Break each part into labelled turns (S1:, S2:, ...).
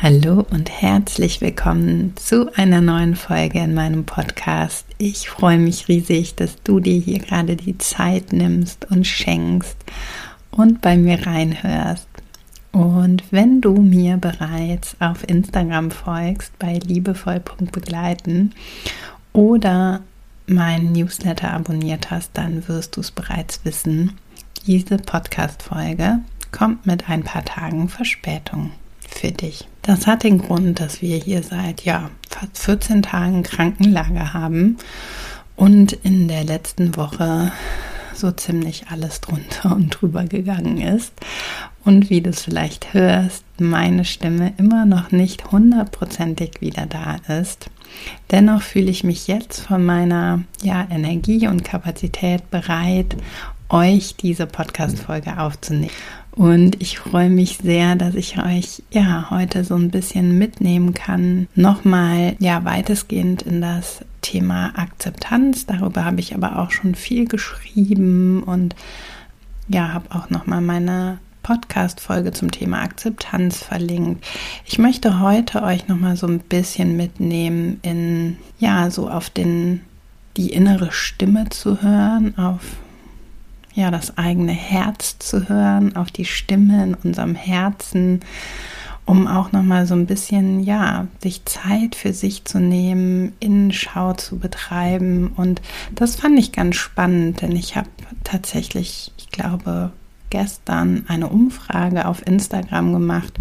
S1: Hallo und herzlich willkommen zu einer neuen Folge in meinem Podcast. Ich freue mich riesig, dass du dir hier gerade die Zeit nimmst und schenkst und bei mir reinhörst. Und wenn du mir bereits auf Instagram folgst bei liebevoll.begleiten oder meinen Newsletter abonniert hast, dann wirst du es bereits wissen. Diese Podcast-Folge kommt mit ein paar Tagen Verspätung für dich. Das hat den Grund, dass wir hier seit ja, fast 14 Tagen Krankenlage haben und in der letzten Woche so ziemlich alles drunter und drüber gegangen ist. Und wie du es vielleicht hörst, meine Stimme immer noch nicht hundertprozentig wieder da ist. Dennoch fühle ich mich jetzt von meiner ja, Energie und Kapazität bereit, euch diese Podcast-Folge aufzunehmen. Und ich freue mich sehr, dass ich euch ja heute so ein bisschen mitnehmen kann. Nochmal ja weitestgehend in das Thema Akzeptanz. Darüber habe ich aber auch schon viel geschrieben und ja, habe auch nochmal meine Podcast-Folge zum Thema Akzeptanz verlinkt. Ich möchte heute euch nochmal so ein bisschen mitnehmen in, ja, so auf den, die innere Stimme zu hören, auf ja, das eigene Herz zu hören, auf die Stimme in unserem Herzen, um auch nochmal so ein bisschen, ja, sich Zeit für sich zu nehmen, Innenschau zu betreiben. Und das fand ich ganz spannend, denn ich habe tatsächlich, ich glaube, gestern eine Umfrage auf Instagram gemacht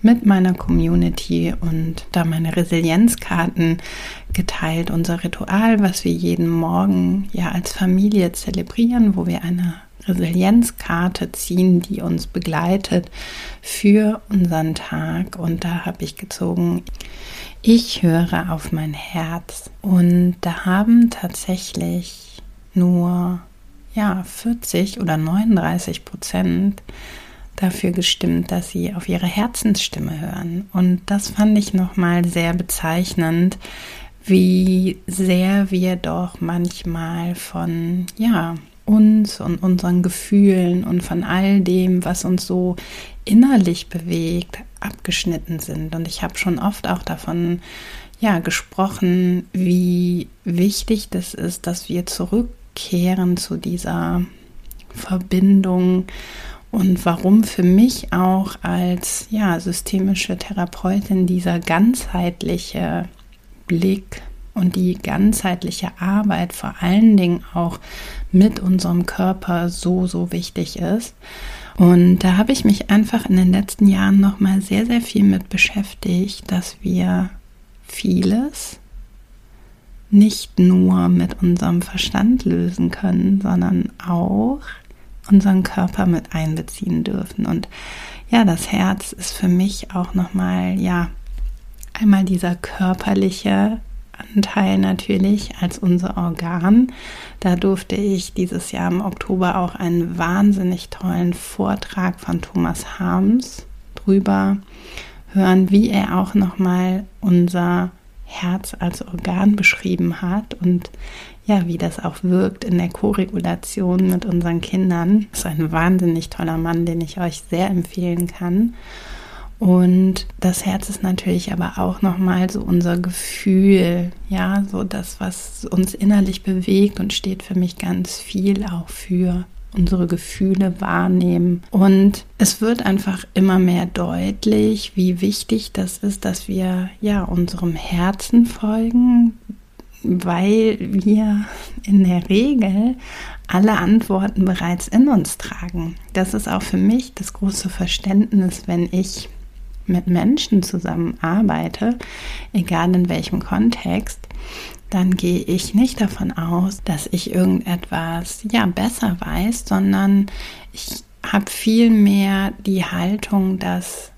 S1: mit meiner Community und da meine Resilienzkarten geteilt. Unser Ritual, was wir jeden Morgen ja als Familie zelebrieren, wo wir eine Resilienzkarte ziehen, die uns begleitet für unseren Tag. Und da habe ich gezogen, ich höre auf mein Herz. Und da haben tatsächlich nur ja, 40 oder 39 Prozent dafür gestimmt, dass sie auf ihre Herzensstimme hören. Und das fand ich nochmal sehr bezeichnend, wie sehr wir doch manchmal von, ja, uns und unseren Gefühlen und von all dem, was uns so innerlich bewegt, abgeschnitten sind. Und ich habe schon oft auch davon ja gesprochen, wie wichtig das ist, dass wir zurück zurückkehren zu dieser Verbindung und warum für mich auch als ja, systemische Therapeutin dieser ganzheitliche Blick und die ganzheitliche Arbeit vor allen Dingen auch mit unserem Körper so, so wichtig ist. Und da habe ich mich einfach in den letzten Jahren nochmal sehr, sehr viel mit beschäftigt, dass wir vieles nicht nur mit unserem Verstand lösen können, sondern auch unseren Körper mit einbeziehen dürfen. Und ja, das Herz ist für mich auch nochmal, ja, einmal dieser körperliche Anteil natürlich als unser Organ. Da durfte ich dieses Jahr im Oktober auch einen wahnsinnig tollen Vortrag von Thomas Harms drüber hören, wie er auch nochmal unser Herz als Organ beschrieben hat und ja, wie das auch wirkt in der Koregulation mit unseren Kindern. Das ist ein wahnsinnig toller Mann, den ich euch sehr empfehlen kann. Und das Herz ist natürlich aber auch nochmal so unser Gefühl, ja, so das, was uns innerlich bewegt und steht für mich ganz viel auch für unsere Gefühle wahrnehmen. Und es wird einfach immer mehr deutlich, wie wichtig das ist, dass wir ja unserem Herzen folgen, weil wir in der Regel alle Antworten bereits in uns tragen. Das ist auch für mich das große Verständnis, wenn ich mit Menschen zusammenarbeite, egal in welchem Kontext, dann gehe ich nicht davon aus, dass ich irgendetwas ja besser weiß, sondern ich habe viel mehr die Haltung, dass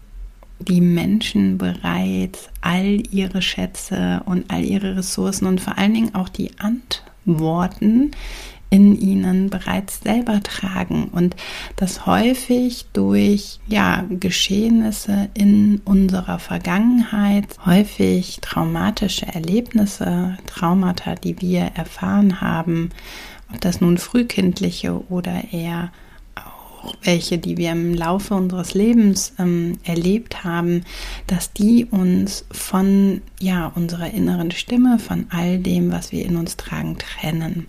S1: die Menschen bereits all ihre Schätze und all ihre Ressourcen und vor allen Dingen auch die Antworten in ihnen bereits selber tragen und das häufig durch ja Geschehnisse in unserer Vergangenheit, häufig traumatische Erlebnisse, Traumata, die wir erfahren haben, ob das nun frühkindliche oder eher auch welche, die wir im Laufe unseres Lebens ähm, erlebt haben, dass die uns von ja unserer inneren Stimme, von all dem, was wir in uns tragen, trennen.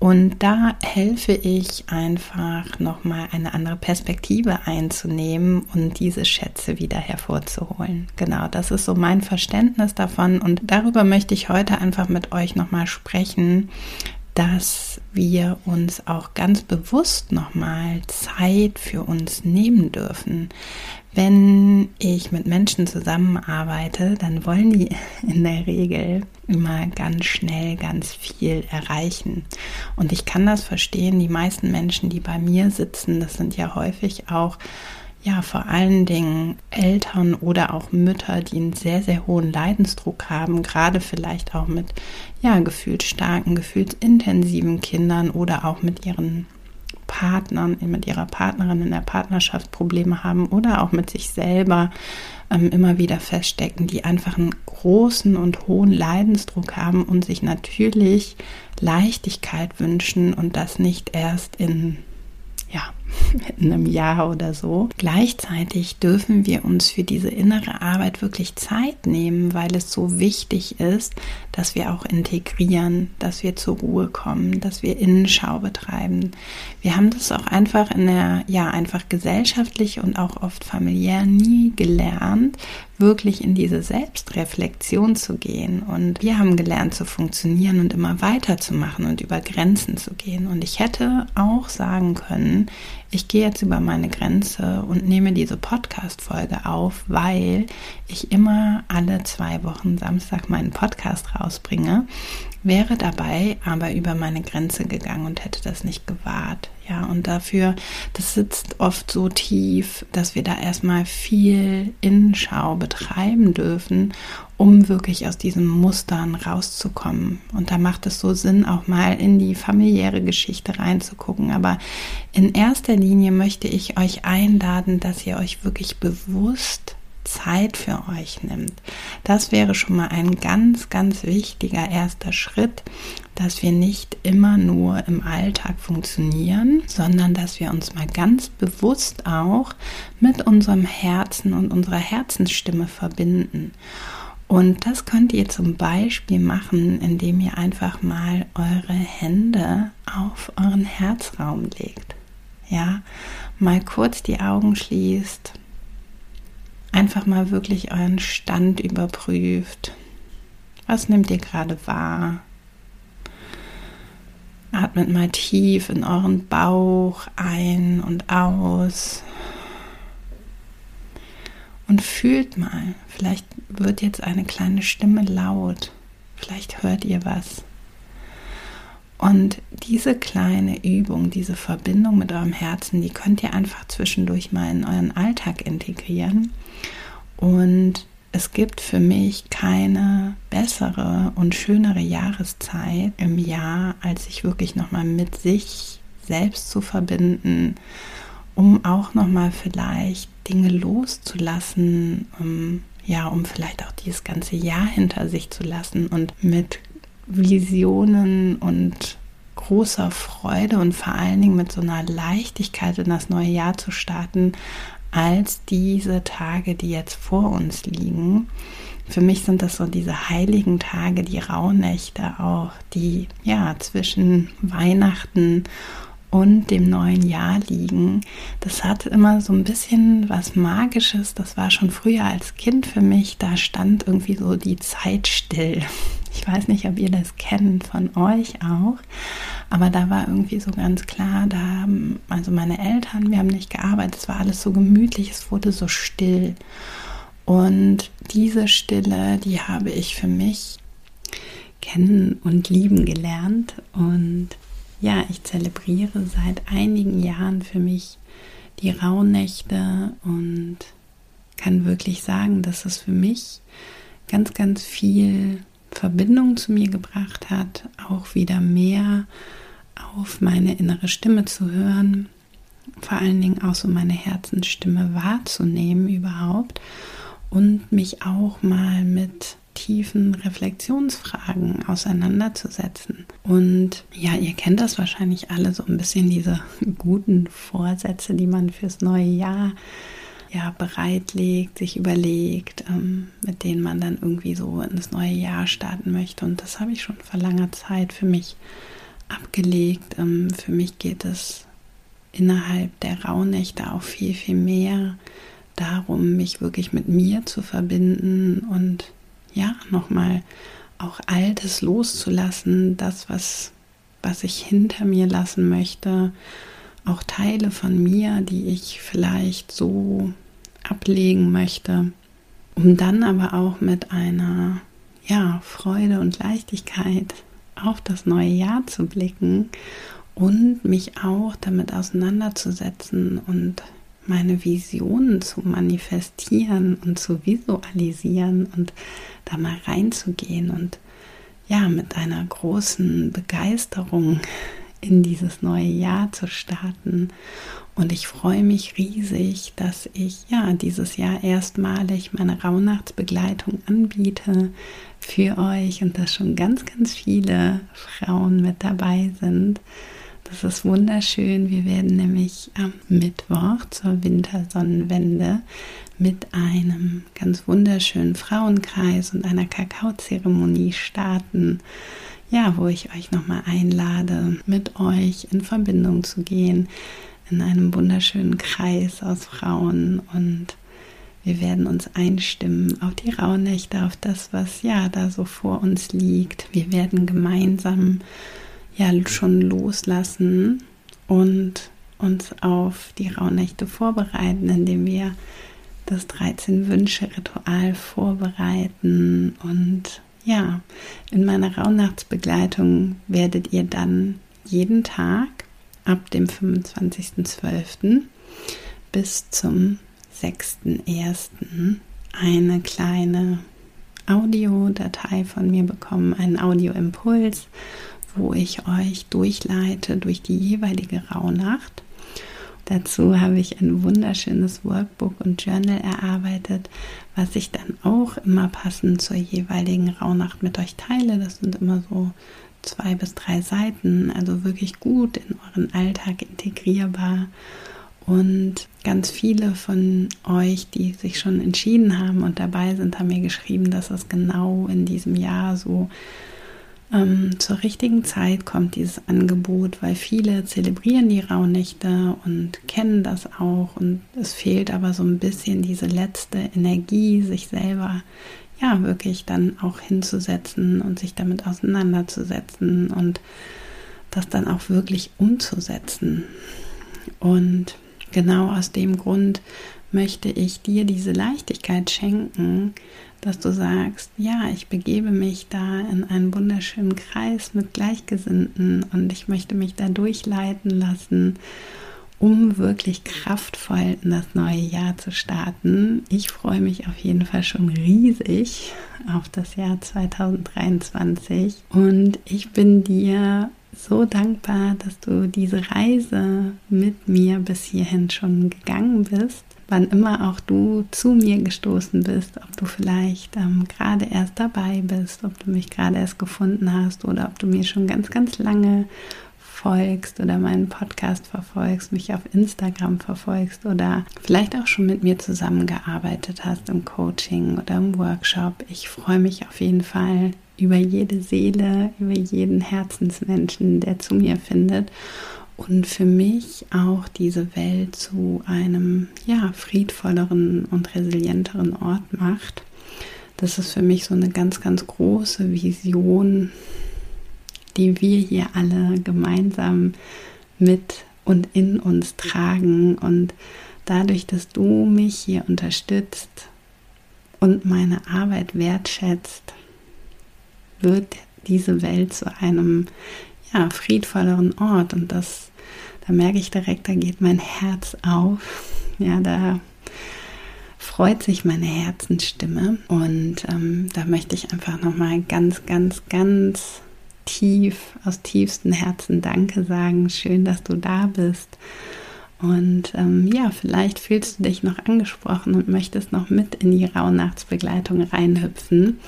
S1: Und da helfe ich einfach nochmal eine andere Perspektive einzunehmen und diese Schätze wieder hervorzuholen. Genau, das ist so mein Verständnis davon. Und darüber möchte ich heute einfach mit euch nochmal sprechen, dass wir uns auch ganz bewusst nochmal Zeit für uns nehmen dürfen. Wenn ich mit Menschen zusammenarbeite, dann wollen die in der Regel immer ganz schnell ganz viel erreichen. Und ich kann das verstehen. Die meisten Menschen, die bei mir sitzen, das sind ja häufig auch ja, vor allen Dingen Eltern oder auch Mütter, die einen sehr, sehr hohen Leidensdruck haben, gerade vielleicht auch mit, ja, gefühlsstarken, gefühlsintensiven Kindern oder auch mit ihren Partnern, mit ihrer Partnerin in der Partnerschaft Probleme haben oder auch mit sich selber ähm, immer wieder feststecken, die einfach einen großen und hohen Leidensdruck haben und sich natürlich Leichtigkeit wünschen und das nicht erst in ja, in einem Jahr oder so. Gleichzeitig dürfen wir uns für diese innere Arbeit wirklich Zeit nehmen, weil es so wichtig ist, dass wir auch integrieren, dass wir zur Ruhe kommen, dass wir Innenschau betreiben. Wir haben das auch einfach in der, ja, einfach gesellschaftlich und auch oft familiär nie gelernt, wirklich in diese Selbstreflexion zu gehen. Und wir haben gelernt zu funktionieren und immer weiterzumachen und über Grenzen zu gehen. Und ich hätte auch sagen können, ich gehe jetzt über meine Grenze und nehme diese Podcast-Folge auf, weil ich immer alle zwei Wochen Samstag meinen Podcast rausbringe, wäre dabei aber über meine Grenze gegangen und hätte das nicht gewahrt. Ja, und dafür, das sitzt oft so tief, dass wir da erstmal viel Innenschau betreiben dürfen, um wirklich aus diesen Mustern rauszukommen. Und da macht es so Sinn, auch mal in die familiäre Geschichte reinzugucken. Aber in erster Linie möchte ich euch einladen, dass ihr euch wirklich bewusst Zeit für euch nimmt. Das wäre schon mal ein ganz, ganz wichtiger erster Schritt, dass wir nicht immer nur im Alltag funktionieren, sondern dass wir uns mal ganz bewusst auch mit unserem Herzen und unserer Herzensstimme verbinden. Und das könnt ihr zum Beispiel machen, indem ihr einfach mal eure Hände auf euren Herzraum legt. Ja, mal kurz die Augen schließt einfach mal wirklich euren Stand überprüft. Was nehmt ihr gerade wahr? Atmet mal tief in euren Bauch ein und aus. Und fühlt mal, vielleicht wird jetzt eine kleine Stimme laut. Vielleicht hört ihr was. Und diese kleine Übung, diese Verbindung mit eurem Herzen, die könnt ihr einfach zwischendurch mal in euren Alltag integrieren. Und es gibt für mich keine bessere und schönere Jahreszeit im Jahr, als sich wirklich nochmal mit sich selbst zu verbinden, um auch nochmal vielleicht Dinge loszulassen, um, ja, um vielleicht auch dieses ganze Jahr hinter sich zu lassen und mit Visionen und großer Freude und vor allen Dingen mit so einer Leichtigkeit in das neue Jahr zu starten, als diese Tage, die jetzt vor uns liegen. Für mich sind das so diese heiligen Tage, die Rauhnächte auch, die ja zwischen Weihnachten und dem neuen Jahr liegen. Das hat immer so ein bisschen was Magisches. Das war schon früher als Kind für mich. Da stand irgendwie so die Zeit still. Ich weiß nicht, ob ihr das kennt von euch auch. Aber da war irgendwie so ganz klar, da haben, also meine Eltern, wir haben nicht gearbeitet, es war alles so gemütlich, es wurde so still. Und diese Stille, die habe ich für mich kennen und lieben gelernt. Und ja, ich zelebriere seit einigen Jahren für mich die Rauhnächte und kann wirklich sagen, dass es für mich ganz, ganz viel Verbindung zu mir gebracht hat, auch wieder mehr auf meine innere Stimme zu hören, vor allen Dingen auch so meine Herzensstimme wahrzunehmen überhaupt und mich auch mal mit tiefen Reflexionsfragen auseinanderzusetzen. Und ja, ihr kennt das wahrscheinlich alle so ein bisschen diese guten Vorsätze, die man fürs neue Jahr ja bereitlegt, sich überlegt, ähm, mit denen man dann irgendwie so ins neue Jahr starten möchte. Und das habe ich schon vor langer Zeit für mich abgelegt. Ähm, für mich geht es innerhalb der Rauhnächte auch viel, viel mehr darum, mich wirklich mit mir zu verbinden und ja, nochmal auch Altes loszulassen, das, was, was ich hinter mir lassen möchte, auch Teile von mir, die ich vielleicht so ablegen möchte, um dann aber auch mit einer ja, Freude und Leichtigkeit auf das neue Jahr zu blicken und mich auch damit auseinanderzusetzen und meine Visionen zu manifestieren und zu visualisieren und da mal reinzugehen und ja, mit einer großen Begeisterung in dieses neue Jahr zu starten. Und ich freue mich riesig, dass ich ja dieses Jahr erstmalig meine Rauhnachtsbegleitung anbiete für euch und dass schon ganz, ganz viele Frauen mit dabei sind. Das ist wunderschön. Wir werden nämlich am Mittwoch zur Wintersonnenwende mit einem ganz wunderschönen Frauenkreis und einer Kakaozeremonie starten. Ja, wo ich euch nochmal einlade, mit euch in Verbindung zu gehen, in einem wunderschönen Kreis aus Frauen und wir werden uns einstimmen auf die Rauhnächte, auf das, was ja da so vor uns liegt. Wir werden gemeinsam ja schon loslassen und uns auf die Rauhnächte vorbereiten, indem wir das 13 Wünsche Ritual vorbereiten und ja, in meiner Rauhnachtsbegleitung werdet ihr dann jeden Tag ab dem 25.12. bis zum 6.1. eine kleine Audiodatei von mir bekommen, einen Audioimpuls wo ich euch durchleite durch die jeweilige Rauhnacht. Dazu habe ich ein wunderschönes Workbook und Journal erarbeitet, was ich dann auch immer passend zur jeweiligen Rauhnacht mit euch teile. Das sind immer so zwei bis drei Seiten, also wirklich gut in euren Alltag integrierbar. Und ganz viele von euch, die sich schon entschieden haben und dabei sind, haben mir geschrieben, dass es genau in diesem Jahr so ähm, zur richtigen Zeit kommt dieses Angebot, weil viele zelebrieren die Rauhnächte und kennen das auch und es fehlt aber so ein bisschen diese letzte Energie, sich selber ja wirklich dann auch hinzusetzen und sich damit auseinanderzusetzen und das dann auch wirklich umzusetzen. Und genau aus dem Grund möchte ich dir diese Leichtigkeit schenken, dass du sagst, ja, ich begebe mich da in einen wunderschönen Kreis mit Gleichgesinnten und ich möchte mich da durchleiten lassen, um wirklich kraftvoll in das neue Jahr zu starten. Ich freue mich auf jeden Fall schon riesig auf das Jahr 2023 und ich bin dir so dankbar, dass du diese Reise mit mir bis hierhin schon gegangen bist wann immer auch du zu mir gestoßen bist, ob du vielleicht ähm, gerade erst dabei bist, ob du mich gerade erst gefunden hast oder ob du mir schon ganz, ganz lange folgst oder meinen Podcast verfolgst, mich auf Instagram verfolgst oder vielleicht auch schon mit mir zusammengearbeitet hast im Coaching oder im Workshop. Ich freue mich auf jeden Fall über jede Seele, über jeden Herzensmenschen, der zu mir findet und für mich auch diese Welt zu einem ja, friedvolleren und resilienteren Ort macht. Das ist für mich so eine ganz, ganz große Vision, die wir hier alle gemeinsam mit und in uns tragen. Und dadurch, dass du mich hier unterstützt und meine Arbeit wertschätzt, wird diese Welt zu einem ja, friedvolleren Ort. Und das da merke ich direkt, da geht mein Herz auf. Ja, da freut sich meine Herzensstimme. Und ähm, da möchte ich einfach nochmal ganz, ganz, ganz tief, aus tiefstem Herzen Danke sagen. Schön, dass du da bist. Und ähm, ja, vielleicht fühlst du dich noch angesprochen und möchtest noch mit in die Rauhnachtsbegleitung reinhüpfen.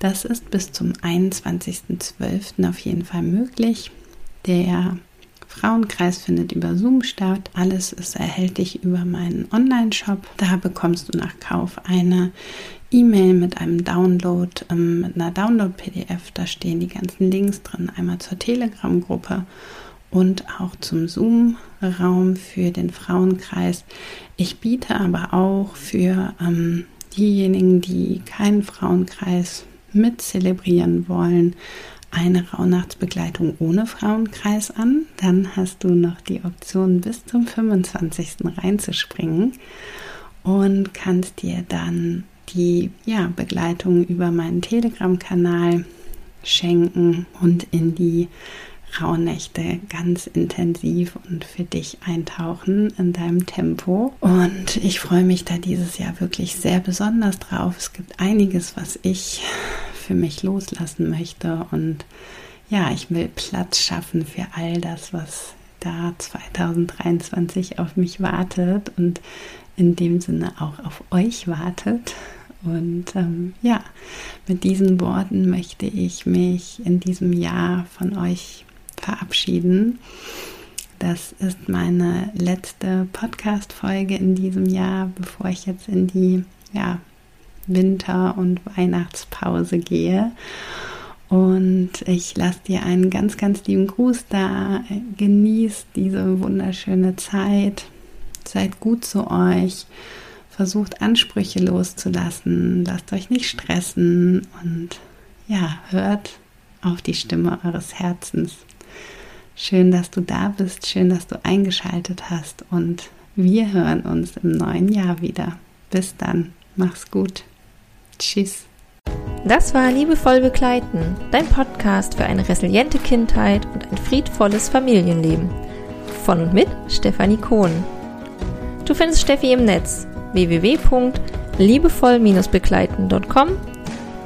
S1: Das ist bis zum 21.12. auf jeden Fall möglich. Der Frauenkreis findet über Zoom statt. Alles ist erhältlich über meinen Online-Shop. Da bekommst du nach Kauf eine E-Mail mit einem Download, ähm, mit einer Download-PDF. Da stehen die ganzen Links drin. Einmal zur Telegram-Gruppe und auch zum Zoom-Raum für den Frauenkreis. Ich biete aber auch für ähm, diejenigen, die keinen Frauenkreis mit zelebrieren wollen, eine Rauhnachtsbegleitung ohne Frauenkreis an. Dann hast du noch die Option bis zum 25. reinzuspringen und kannst dir dann die ja, Begleitung über meinen Telegram-Kanal schenken und in die Rauhnächte ganz intensiv und für dich eintauchen in deinem Tempo. Und ich freue mich da dieses Jahr wirklich sehr besonders drauf. Es gibt einiges, was ich für mich loslassen möchte. Und ja, ich will Platz schaffen für all das, was da 2023 auf mich wartet und in dem Sinne auch auf euch wartet. Und ähm, ja, mit diesen Worten möchte ich mich in diesem Jahr von euch verabschieden. Das ist meine letzte Podcast-Folge in diesem Jahr, bevor ich jetzt in die ja, Winter- und Weihnachtspause gehe. Und ich lasse dir einen ganz, ganz lieben Gruß da. Genießt diese wunderschöne Zeit. Seid gut zu euch. Versucht Ansprüche loszulassen. Lasst euch nicht stressen. Und ja, hört auf die Stimme eures Herzens. Schön, dass du da bist. Schön, dass du eingeschaltet hast. Und wir hören uns im neuen Jahr wieder. Bis dann. Mach's gut. Tschüss.
S2: Das war Liebevoll Begleiten, dein Podcast für eine resiliente Kindheit und ein friedvolles Familienleben. Von und mit Stefanie Kohn. Du findest Steffi im Netz www.liebevoll-begleiten.com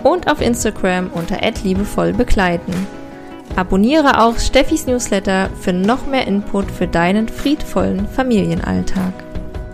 S2: und auf Instagram unter @liebevollbegleiten. Abonniere auch Steffis Newsletter für noch mehr Input für deinen friedvollen Familienalltag.